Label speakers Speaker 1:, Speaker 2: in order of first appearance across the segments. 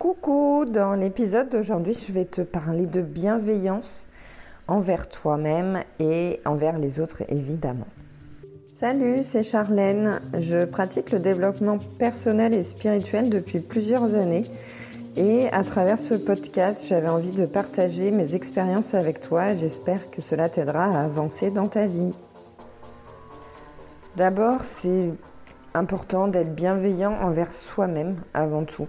Speaker 1: Coucou, dans l'épisode d'aujourd'hui, je vais te parler de bienveillance envers toi-même et envers les autres évidemment. Salut, c'est Charlène. Je pratique le développement personnel et spirituel depuis plusieurs années et à travers ce podcast, j'avais envie de partager mes expériences avec toi j'espère que cela t'aidera à avancer dans ta vie. D'abord, c'est important d'être bienveillant envers soi-même avant tout,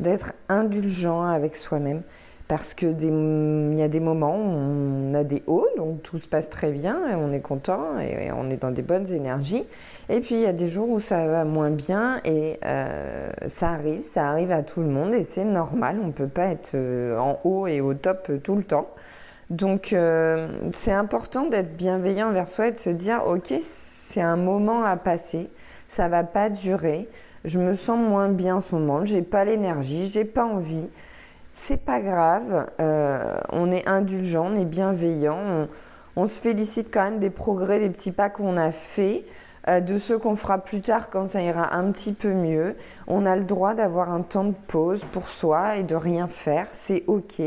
Speaker 1: d'être indulgent avec soi-même, parce que il y a des moments où on a des hauts, donc tout se passe très bien et on est content et on est dans des bonnes énergies. Et puis il y a des jours où ça va moins bien et euh, ça arrive, ça arrive à tout le monde et c'est normal. On ne peut pas être euh, en haut et au top tout le temps. Donc euh, c'est important d'être bienveillant envers soi et de se dire ok c'est un moment à passer, ça va pas durer. Je me sens moins bien en ce moment, j'ai pas l'énergie, j'ai pas envie c'est pas grave, euh, on est indulgent, on est bienveillant, on, se félicite quand même des progrès, des petits pas qu'on a fait, euh, de ceux qu'on fera plus tard quand ça ira un petit peu mieux. On a le droit d'avoir un temps de pause pour soi et de rien faire, c'est ok.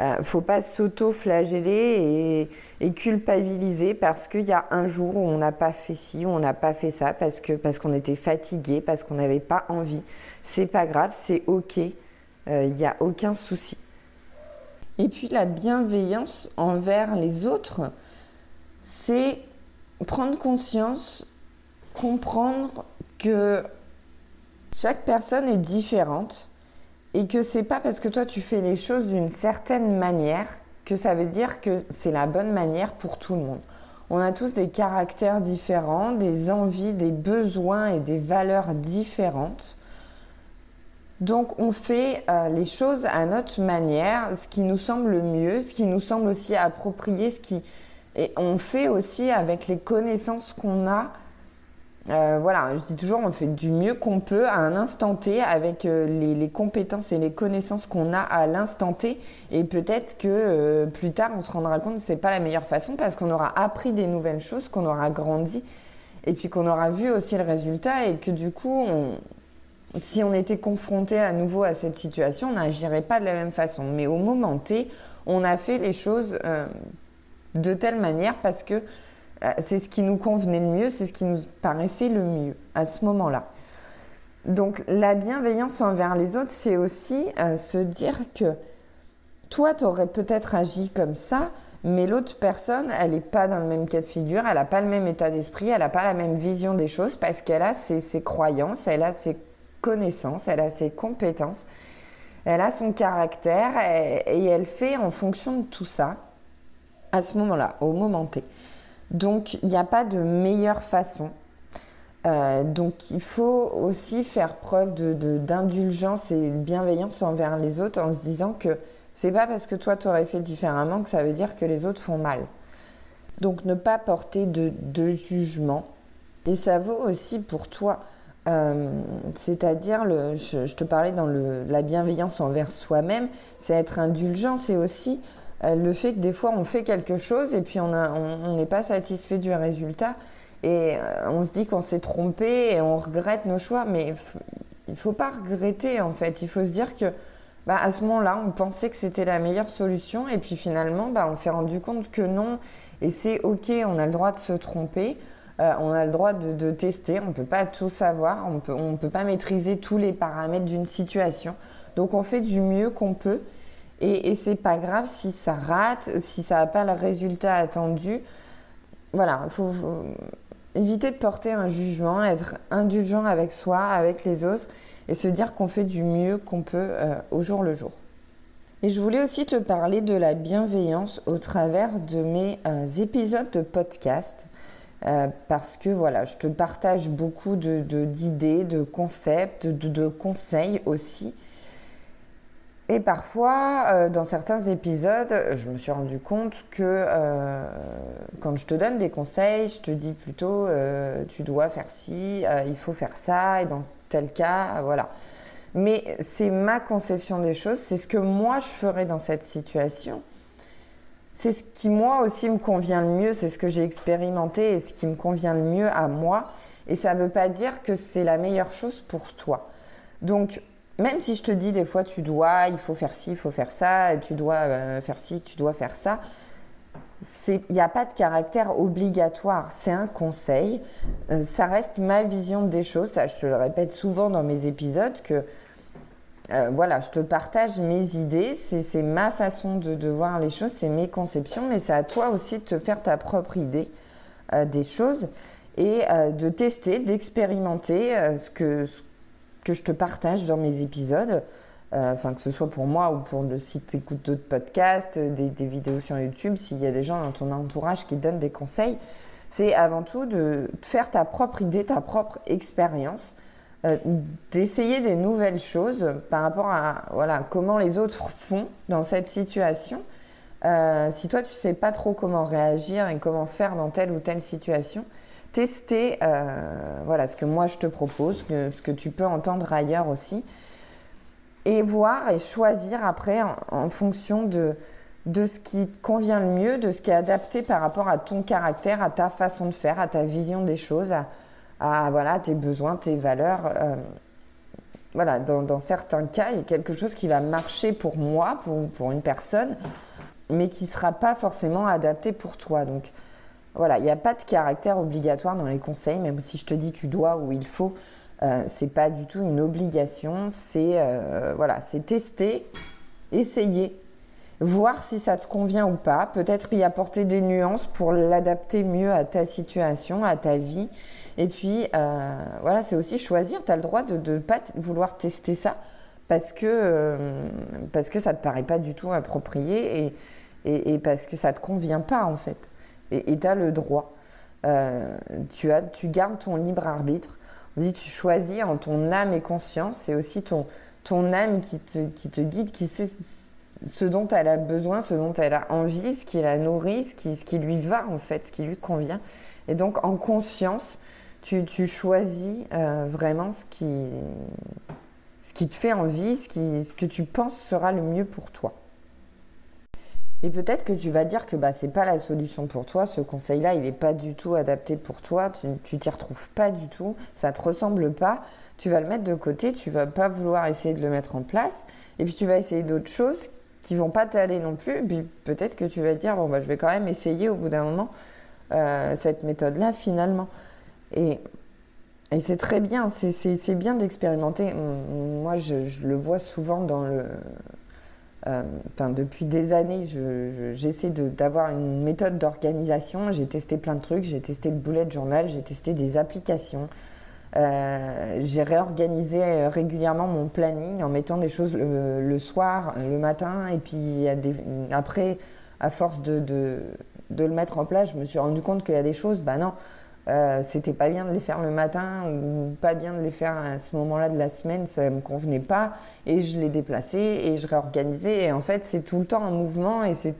Speaker 1: Euh, faut pas s'auto-flageller et, culpabiliser parce qu'il y a un jour où on n'a pas fait ci, où on n'a pas fait ça, parce que parce qu'on était fatigué, parce qu'on n'avait pas envie. C'est pas grave, c'est ok il euh, n'y a aucun souci. Et puis la bienveillance envers les autres, c'est prendre conscience, comprendre que chaque personne est différente et que c'est pas parce que toi tu fais les choses d'une certaine manière que ça veut dire que c'est la bonne manière pour tout le monde. On a tous des caractères différents, des envies, des besoins et des valeurs différentes. Donc on fait euh, les choses à notre manière, ce qui nous semble le mieux, ce qui nous semble aussi approprié, ce qui et on fait aussi avec les connaissances qu'on a. Euh, voilà, je dis toujours, on fait du mieux qu'on peut à un instant T avec euh, les, compétences et les connaissances qu'on a à l'instant T. Et peut-être que plus tard, on se rendra compte que c'est pas la meilleure façon parce qu'on aura appris des nouvelles choses, qu'on aura grandi et puis qu'on aura vu aussi le résultat et que du coup, si on était confronté à nouveau à cette situation, on n'agirait pas de la même façon. Mais au moment T, on a fait les choses euh, de telle manière parce que euh, c'est ce qui nous convenait le mieux, c'est ce qui nous paraissait le mieux à ce moment-là. Donc la bienveillance envers les autres, c'est aussi euh, se dire que toi, tu aurais peut-être agi comme ça, mais l'autre personne, elle n'est pas dans le même cas de figure, elle n'a pas le même état d'esprit, elle n'a pas la même vision des choses parce qu'elle a ses, ses croyances, elle a ses connaissances, elle a ses compétences, elle a son caractère et, elle fait en fonction de tout ça à ce moment-là, au moment T. Donc il n'y a pas de meilleure façon. Euh, donc il faut aussi faire preuve d'indulgence de, et de bienveillance envers les autres en se disant que c'est pas parce que toi tu aurais fait différemment que ça veut dire que les autres font mal. Donc ne pas porter de, de jugement. Et ça vaut aussi pour toi. Euh, c'est-à-dire, je, te parlais dans la bienveillance envers soi-même, c'est être indulgent, c'est aussi le fait que des fois on fait quelque chose et puis on n'est pas satisfait du résultat. Et euh, on se dit qu'on s'est trompé et on regrette nos choix, mais il ne faut pas regretter en fait, il faut se dire que bah, à ce moment-là, on pensait que c'était la meilleure solution et puis finalement, bah, on s'est rendu compte que non. Et c'est ok, on a le droit de se tromper. Euh, on a le droit de, tester, on ne peut pas tout savoir, on ne peut pas maîtriser tous les paramètres d'une situation. Donc on fait du mieux qu'on peut et, et c'est pas grave si ça rate, si ça n'a pas le résultat attendu. Voilà, il faut, éviter de porter un jugement, être indulgent avec soi, avec les autres et se dire qu'on fait du mieux qu'on peut euh, au jour le jour. Et je voulais aussi te parler de la bienveillance au travers de mes euh, épisodes de podcast. Euh, parce que voilà, je te partage beaucoup d'idées, de, concepts, de, conseils aussi. Et parfois, euh, dans certains épisodes, je me suis rendu compte que euh, quand je te donne des conseils, je te dis plutôt tu dois faire ci, il faut faire ça, et dans tel cas, voilà. Mais c'est ma conception des choses, c'est ce que moi je ferais dans cette situation c'est ce qui moi aussi me convient le mieux, c'est ce que j'ai expérimenté et ce qui me convient le mieux à moi. Et ça ne veut pas dire que c'est la meilleure chose pour toi. Donc même si je te dis des fois tu dois, il faut faire ci, il faut faire ça, tu dois euh, faire ci, tu dois faire ça, il n'y a pas de caractère obligatoire, c'est un conseil. Euh, ça reste ma vision des choses, ça je te le répète souvent dans mes épisodes que euh, voilà, je te partage mes idées, c'est ma façon de, voir les choses, c'est mes conceptions, mais c'est à toi aussi de te faire ta propre idée des choses et de tester, d'expérimenter ce que, que je te partage dans mes épisodes, euh, enfin que ce soit pour moi ou pour le site écoute d'autres podcasts, euh, des, vidéos sur YouTube, s'il y a des gens dans ton entourage qui donnent des conseils, c'est avant tout de faire ta propre idée, ta propre expérience, euh, d'essayer des nouvelles choses par rapport à voilà comment les autres font dans cette situation. si toi tu sais pas trop comment réagir et comment faire dans telle ou telle situation, tester euh, voilà, ce que moi je te propose, ce que tu peux entendre ailleurs aussi, et voir et choisir après en, fonction de, ce qui te convient le mieux, de ce qui est adapté par rapport à ton caractère, à ta façon de faire, à ta vision des choses, à, voilà, tes besoins, tes valeurs. Euh, voilà, dans, dans, certains cas, il y a quelque chose qui va marcher pour moi, pour, pour une personne, mais qui ne sera pas forcément adapté pour toi. Donc, voilà, il n'y a pas de caractère obligatoire dans les conseils, même si je te dis tu dois ou il faut, euh, c'est pas du tout une obligation. C'est euh, voilà, c'est tester, essayer, voir si ça te convient ou pas. Peut-être y apporter des nuances pour l'adapter mieux à ta situation, à ta vie. Et puis euh, voilà, c'est aussi choisir. Tu as le droit de ne pas vouloir tester ça parce que euh, parce que ça te paraît pas du tout approprié et, et, et parce que ça te convient pas en fait et tu as le droit. Euh, tu, as, tu gardes ton libre arbitre. On dit tu choisis en ton âme et conscience. C'est aussi ton, ton âme qui te, qui te guide, qui sait ce dont elle a besoin, ce dont elle a envie, ce qui la nourrit, ce qui, ce qui lui va en fait, ce qui lui convient. Et donc en conscience, tu, tu choisis euh, vraiment ce qui, ce qui te fait envie, ce, qui, ce que tu penses sera le mieux pour toi. Et peut-être que tu vas dire que bah, ce n'est pas la solution pour toi, ce conseil-là, il n'est pas du tout adapté pour toi, tu t'y retrouves pas du tout, ça ne te ressemble pas, tu vas le mettre de côté, tu vas pas vouloir essayer de le mettre en place, et puis tu vas essayer d'autres choses qui vont pas t'aller non plus, puis peut-être que tu vas dire, bon, bah, je vais quand même essayer au bout d'un moment euh, cette méthode-là finalement. Et, c'est très bien, c'est bien d'expérimenter. Moi, je, le vois souvent dans le euh, depuis des années, j'essaie d'avoir une méthode d'organisation. J'ai testé plein de trucs. J'ai testé le bullet journal, j'ai testé des applications. Euh, j'ai réorganisé euh, régulièrement mon planning en mettant des choses le, soir, le matin, et puis après, à force de, le mettre en place, je me suis rendu compte qu'il y a des choses, bah non, euh, c'était pas bien de les faire le matin ou pas bien de les faire à ce moment-là de la semaine, ça me convenait pas. Et je les déplaçais et je réorganisais. Et en fait c'est tout le temps en mouvement et c'est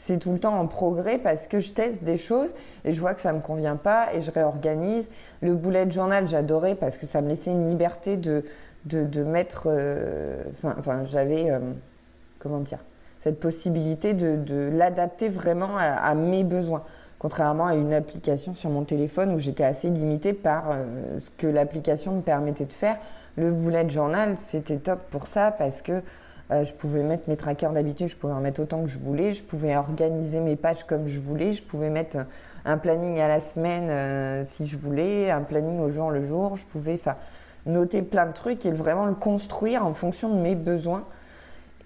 Speaker 1: c'est tout le temps en progrès parce que je teste des choses et je vois que ça me convient pas et je réorganise. Le bullet journal j'adorais parce que ça me laissait une liberté de de, mettre, euh, enfin j'avais euh, comment dire cette possibilité de, de l'adapter vraiment à mes besoins contrairement à une application sur mon téléphone où j'étais assez limitée par euh, ce que l'application me permettait de faire. Le bullet journal, c'était top pour ça parce que euh, je pouvais mettre mes trackers d'habitude, je pouvais en mettre autant que je voulais, je pouvais organiser mes pages comme je voulais, je pouvais mettre un planning à la semaine euh, si je voulais, un planning au jour le jour, je pouvais noter plein de trucs et vraiment le construire en fonction de mes besoins.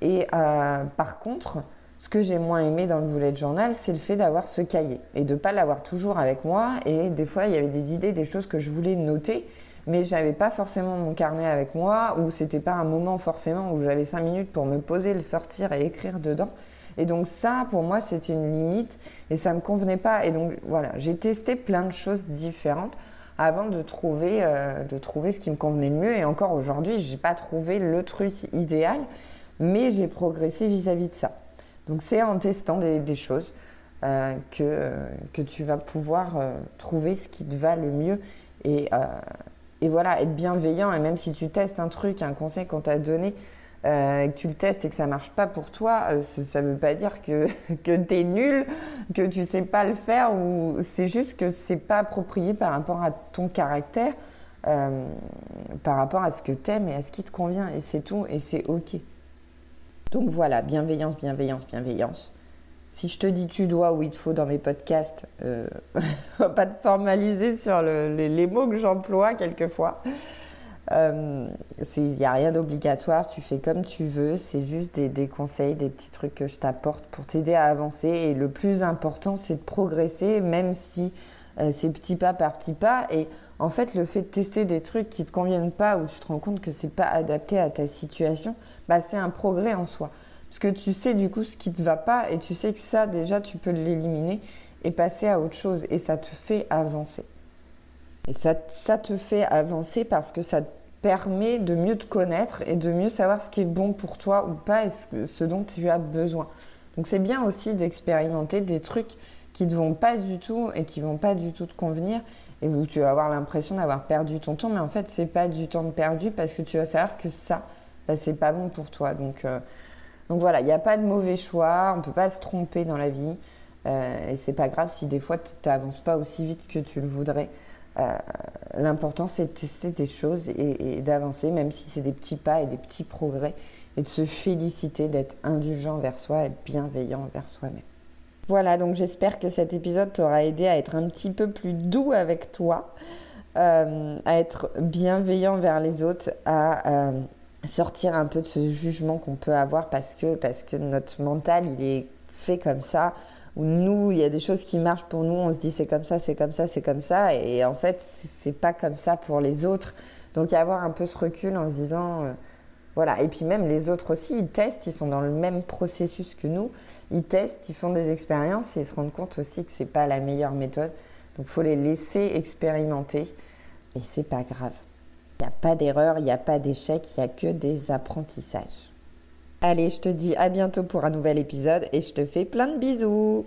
Speaker 1: Et par contre, ce que j'ai moins aimé dans le bullet journal, c'est le fait d'avoir ce cahier et de ne pas l'avoir toujours avec moi. Et des fois, il y avait des idées, des choses que je voulais noter, mais je n'avais pas forcément mon carnet avec moi ou c'était pas un moment forcément où j'avais cinq minutes pour me poser, le sortir et écrire dedans. Et donc ça, pour moi, c'était une limite et ça me convenait pas. Et donc voilà, j'ai testé plein de choses différentes avant de trouver, euh, de trouver ce qui me convenait le mieux. Et encore aujourd'hui, j'ai pas trouvé le truc idéal, mais j'ai progressé vis-à-vis de ça. Donc c'est en testant des, choses euh, que, que tu vas pouvoir euh, trouver ce qui te va le mieux. Et, euh, et, voilà, être bienveillant. Et même si tu testes un truc, un conseil qu'on t'a donné, que tu le testes et que ça marche pas pour toi, ça ne veut pas dire que, que tu es nul, que tu sais pas le faire, ou c'est juste que c'est pas approprié par rapport à ton caractère. euh, par rapport à ce que t'aimes et à ce qui te convient. Et c'est tout, et c'est ok. Donc voilà, bienveillance, bienveillance, bienveillance. Si je te dis tu dois ou il te faut dans mes podcasts, euh, pas te formaliser sur les, mots que j'emploie quelquefois. Il euh, n'y a rien d'obligatoire, tu fais comme tu veux, c'est juste des, des, conseils, des petits trucs que je t'apporte pour t'aider à avancer. Et le plus important, c'est de progresser, même si euh, c'est petit pas par petit pas. Et en fait, le fait de tester des trucs qui ne te conviennent pas ou tu te rends compte que c'est pas adapté à ta situation, bah, c'est un progrès en soi. Parce que tu sais du coup ce qui te va pas et tu sais que ça, déjà, tu peux l'éliminer et passer à autre chose. Et ça te fait avancer. Et ça, te fait avancer parce que ça te permet de mieux te connaître et de mieux savoir ce qui est bon pour toi ou pas et ce, dont tu as besoin. Donc c'est bien aussi d'expérimenter des trucs qui ne vont pas du tout et qui vont pas du tout te convenir et où tu vas avoir l'impression d'avoir perdu ton temps, mais en fait c'est pas du temps perdu parce que tu vas savoir que ça, bah, c'est pas bon pour toi. Donc, euh, voilà, il n'y a pas de mauvais choix, on peut pas se tromper dans la vie euh, et c'est pas grave si des fois tu n'avances pas aussi vite que tu le voudrais. Euh, l'important, c'est de tester des choses et, d'avancer, même si c'est des petits pas et des petits progrès, et de se féliciter, d'être indulgent vers soi et bienveillant vers soi-même. Voilà, donc j'espère que cet épisode t'aura aidé à être un petit peu plus doux avec toi, euh, à être bienveillant vers les autres, à euh, sortir un peu de ce jugement qu'on peut avoir parce que, parce que notre mental, il est fait comme ça où nous, il y a des choses qui marchent pour nous, on se dit c'est comme ça, c'est comme ça, c'est comme ça, et en fait, c'est pas comme ça pour les autres. Donc, avoir un peu ce recul en se disant, euh, voilà. Et puis même les autres aussi, ils testent, ils sont dans le même processus que nous, ils testent, ils font des expériences et ils se rendent compte aussi que c'est pas la meilleure méthode. Donc, il faut les laisser expérimenter, et c'est pas grave. Il n'y a pas d'erreur, il n'y a pas d'échec, il n'y a que des apprentissages. Allez, je te dis à bientôt pour un nouvel épisode et je te fais plein de bisous.